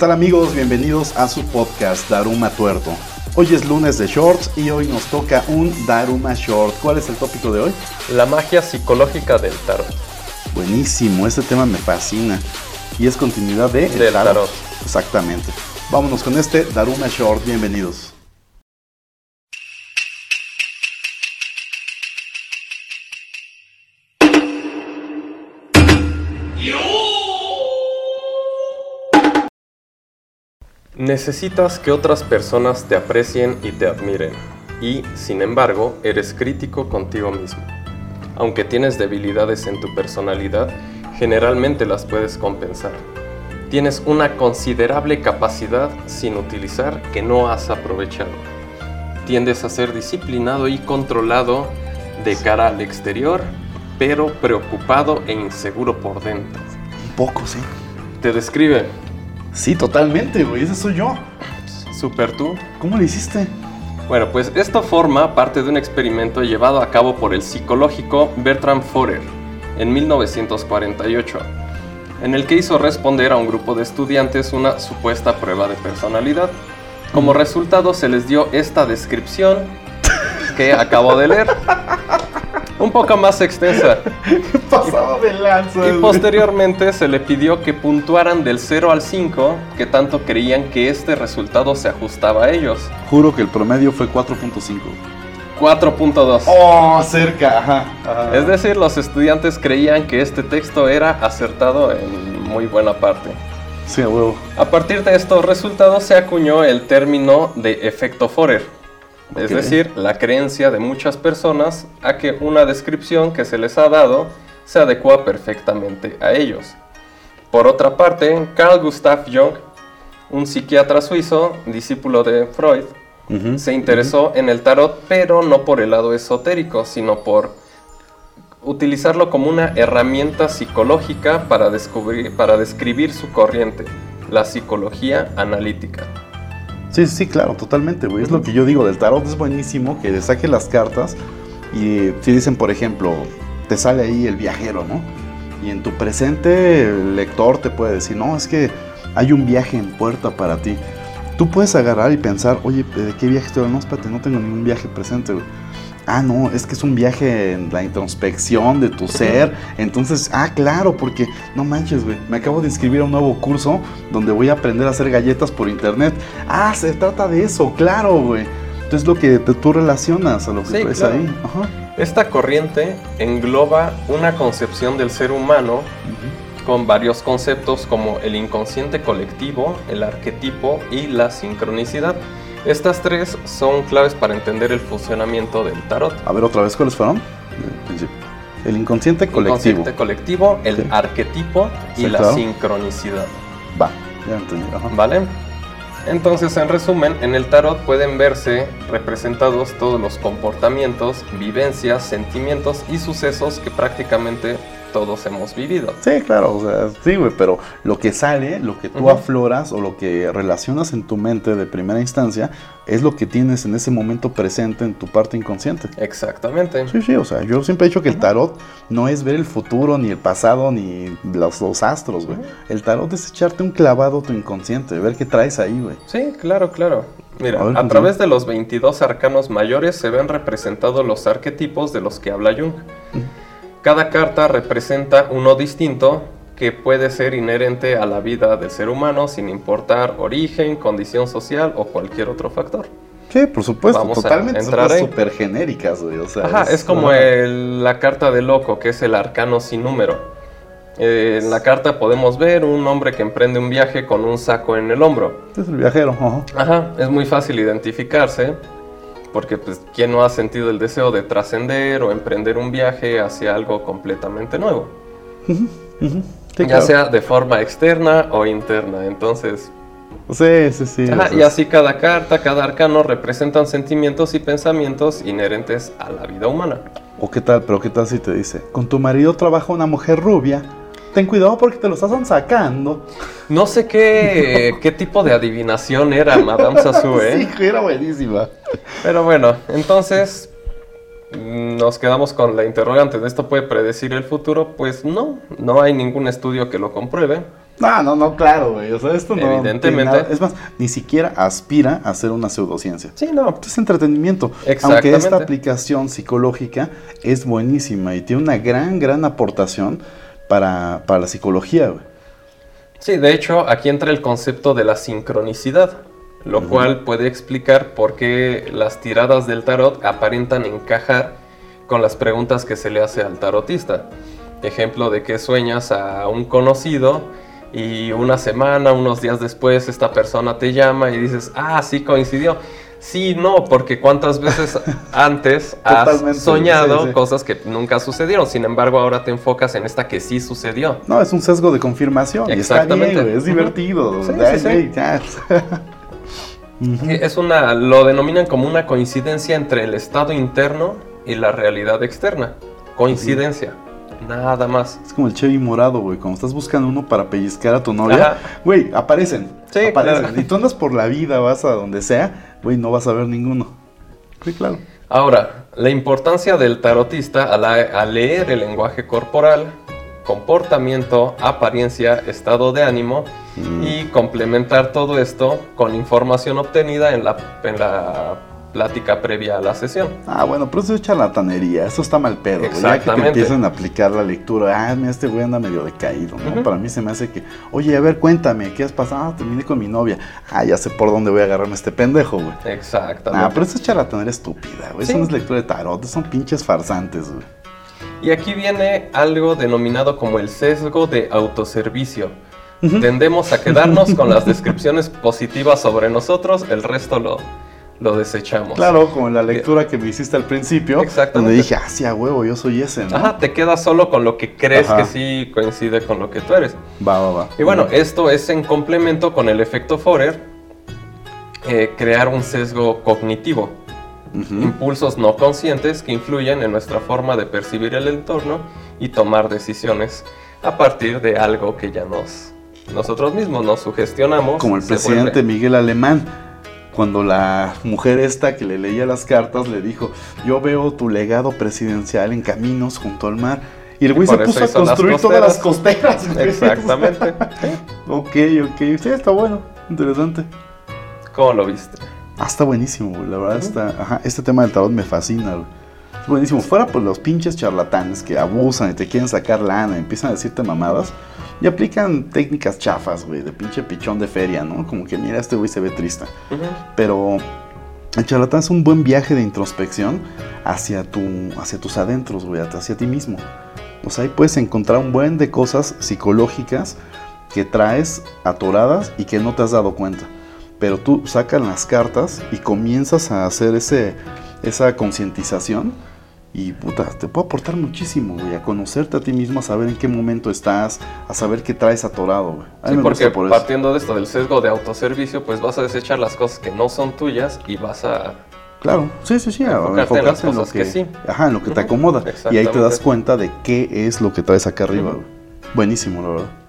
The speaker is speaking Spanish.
tal amigos? Bienvenidos a su podcast Daruma Tuerto. Hoy es lunes de shorts y hoy nos toca un Daruma Short. ¿Cuál es el tópico de hoy? La magia psicológica del tarot. Buenísimo, este tema me fascina. Y es continuidad de... Del tarot. Exactamente. Vámonos con este Daruma Short. Bienvenidos. Necesitas que otras personas te aprecien y te admiren, y, sin embargo, eres crítico contigo mismo. Aunque tienes debilidades en tu personalidad, generalmente las puedes compensar. Tienes una considerable capacidad sin utilizar que no has aprovechado. Tiendes a ser disciplinado y controlado de cara al exterior, pero preocupado e inseguro por dentro. Un poco, sí. Te describe Sí, totalmente, güey. Ese soy yo. Super tú. ¿Cómo lo hiciste? Bueno, pues esto forma parte de un experimento llevado a cabo por el psicológico Bertram Forer en 1948, en el que hizo responder a un grupo de estudiantes una supuesta prueba de personalidad. Como resultado se les dio esta descripción que acabo de leer. Un poco más extensa. ¿Qué pasaba de lanza? Y posteriormente se le pidió que puntuaran del 0 al 5, que tanto creían que este resultado se ajustaba a ellos. Juro que el promedio fue 4.5. 4.2. Oh, cerca, ajá. ajá. Es decir, los estudiantes creían que este texto era acertado en muy buena parte. Sí, a huevo. A partir de estos resultados se acuñó el término de efecto Forer. Es decir, la creencia de muchas personas a que una descripción que se les ha dado se adecua perfectamente a ellos. Por otra parte, Carl Gustav Jung, un psiquiatra suizo, discípulo de Freud, se interesó en el tarot, pero no por el lado esotérico, sino por utilizarlo como una herramienta psicológica para, descubrir, para describir su corriente, la psicología analítica. Sí, sí, claro, totalmente, güey. Es lo que yo digo del tarot, es buenísimo que le saque las cartas y si dicen, por ejemplo, te sale ahí el viajero, ¿no? Y en tu presente el lector te puede decir, no, es que hay un viaje en puerta para ti. Tú puedes agarrar y pensar, oye, ¿de qué viaje estoy? No, espérate, no tengo ningún viaje presente, güey. Ah, no, es que es un viaje en la introspección de tu ser. Entonces, ah, claro, porque no manches, güey. Me acabo de inscribir a un nuevo curso donde voy a aprender a hacer galletas por internet. Ah, se trata de eso, claro, güey. Entonces, lo que te- tú relacionas a lo que Sí, traes claro. ahí. Ajá. Esta corriente engloba una concepción del ser humano con varios conceptos como el inconsciente colectivo, el arquetipo y la sincronicidad. Estas tres son claves para entender el funcionamiento del tarot. A ver, otra vez, ¿cuáles fueron? El inconsciente colectivo. Inconsciente colectivo, el Sí. arquetipo y Sí, la claro. sincronicidad. Va, ya entendí. Ajá. ¿Vale? Entonces, en resumen, en el tarot pueden verse representados todos los comportamientos, vivencias, sentimientos y sucesos que prácticamente todos hemos vivido. Sí, claro, o sea, sí, güey, pero lo que sale, lo que tú afloras o lo que relacionas en tu mente de primera instancia es lo que tienes en ese momento presente en tu parte inconsciente. Exactamente. Sí, sí, o sea, yo siempre he dicho que el tarot no es ver el futuro, ni el pasado, ni los, los astros, güey. El tarot es echarte un clavado a tu inconsciente, ver qué traes ahí, güey. Sí, claro, claro. Mira, A ver, a continúa. través de los 22 arcanos mayores se ven representados los arquetipos de los que habla Jung. Cada carta representa uno distinto que puede ser inherente a la vida del ser humano sin importar origen, condición social o cualquier otro factor. Sí, por supuesto, Vamos totalmente. Son súper genéricas, güey. O sea, Ajá, es como ajá. el- la carta de loco, que es el arcano sin número. Eh, en la carta podemos ver un hombre que emprende un viaje con un saco en el hombro. Es el viajero, ajá. Ajá, es muy fácil identificarse, porque pues, ¿quién no ha sentido el deseo de trascender o emprender un viaje hacia algo completamente nuevo? Sí, ya claro. sea de forma externa o interna. Entonces, Sí, sí, sí. ajá, y así cada carta, cada arcano representan sentimientos y pensamientos inherentes a la vida humana. O qué tal, pero qué tal si te dice, con tu marido trabaja una mujer rubia, ten cuidado porque te lo están sacando. No sé qué, qué tipo de adivinación era Madame Sassou, ¿eh? Sí, era buenísima. Pero bueno, entonces nos quedamos con la interrogante de esto puede predecir el futuro. Pues no, no hay ningún estudio que lo compruebe. No, no, no, claro, güey. O sea, esto no. Evidentemente. nada- Es más, ni siquiera aspira a ser una pseudociencia. Sí, no. Es entretenimiento. Aunque Exactamente. esta aplicación psicológica es buenísima y tiene una gran, gran aportación para, para la psicología, güey. Sí, de hecho, aquí entra el concepto de la sincronicidad, lo cual puede explicar por qué las tiradas del tarot aparentan encajar con las preguntas que se le hace al tarotista. Ejemplo de que sueñas a un conocido y una semana, unos días después, esta persona te llama y dices, ah, sí coincidió. Sí, no, porque cuántas veces antes has soñado sí, sí. cosas que nunca sucedieron. Sin embargo, ahora te enfocas en esta que sí sucedió. No, es un sesgo de confirmación. Y está bien, Exactamente. Es divertido. Sí, Es una, lo denominan como una coincidencia entre el estado interno y la realidad externa. Coincidencia, nada más. Es como el Chevy morado, güey. Cuando estás buscando uno para pellizcar a tu novia, güey, aparecen. Sí, aparecen. claro. Y tú andas por la vida, vas a donde sea, güey, no vas a ver ninguno. Sí, claro. Ahora, la importancia del tarotista al, al leer el lenguaje corporal, comportamiento, apariencia, estado de ánimo Mm. y complementar todo esto con información obtenida en la, en la plática previa a la sesión. Ah, bueno, pero eso es charlatanería, eso está mal pedo, güey. Ya que te Exactamente. empiezan a aplicar la lectura, ah, mira, este güey anda medio decaído, ¿no? Para mí se me hace que, oye, a ver, cuéntame, ¿qué has pasado? Ah, terminé con mi novia. Ah, ya sé por dónde voy a agarrarme este pendejo, güey. Exactamente. Ah, pero eso es charlatanería estúpida, güey. Eso Sí. no es lectura de tarot, son pinches farsantes, güey. Y aquí viene algo denominado como el sesgo de autoservicio. Tendemos a quedarnos con las descripciones positivas sobre nosotros, el resto lo, lo desechamos. Claro, como en la lectura que me hiciste al principio, donde dije, ah, sí, a huevo, yo soy ese, ¿no? Ajá, te quedas solo con lo que crees Ajá. que sí coincide con lo que tú eres. Va, va, va. Y bueno, esto es en complemento con el efecto Forer, eh, crear un sesgo cognitivo, impulsos no conscientes que influyen en nuestra forma de percibir el entorno y tomar decisiones a partir de algo que ya nos nosotros mismos nos sugestionamos. Como el presidente vuelve- Miguel Alemán, cuando la mujer esta que le leía las cartas le dijo, yo veo tu legado presidencial en caminos junto al mar. Y el güey se puso a las construir todas las costeras. Exactamente. Ok, ok. Sí, está bueno. Interesante. ¿Cómo lo viste? Ah, está buenísimo, güey. La verdad está... Ajá, este tema del tarot me fascina, güey. Es buenísimo. Fuera por los pinches charlatanes que abusan y te quieren sacar lana y empiezan a decirte mamadas. Y aplican técnicas chafas, güey, de pinche pichón de feria, ¿no? Como que mira, este güey se ve triste. Ujú. Pero el charlatán es un buen viaje de introspección hacia, tu, hacia tus adentros, güey, hacia ti mismo. O sea, ahí puedes encontrar un buen de cosas psicológicas que traes atoradas y que no te has dado cuenta. Pero tú sacas las cartas y comienzas a hacer ese, esa concientización y puta, te puede aportar muchísimo, güey, a conocerte a ti mismo, a saber en qué momento estás, a saber qué traes atorado, güey. Sí, porque por partiendo de esto del sesgo de autoservicio, pues vas a desechar las cosas que no son tuyas y vas a Claro, sí, sí, sí, Enfocarte en las enfocarse en lo cosas que, que sí. ajá, en lo que te acomoda. Y ahí te das cuenta de qué es lo que traes acá arriba, güey. Buenísimo, la verdad.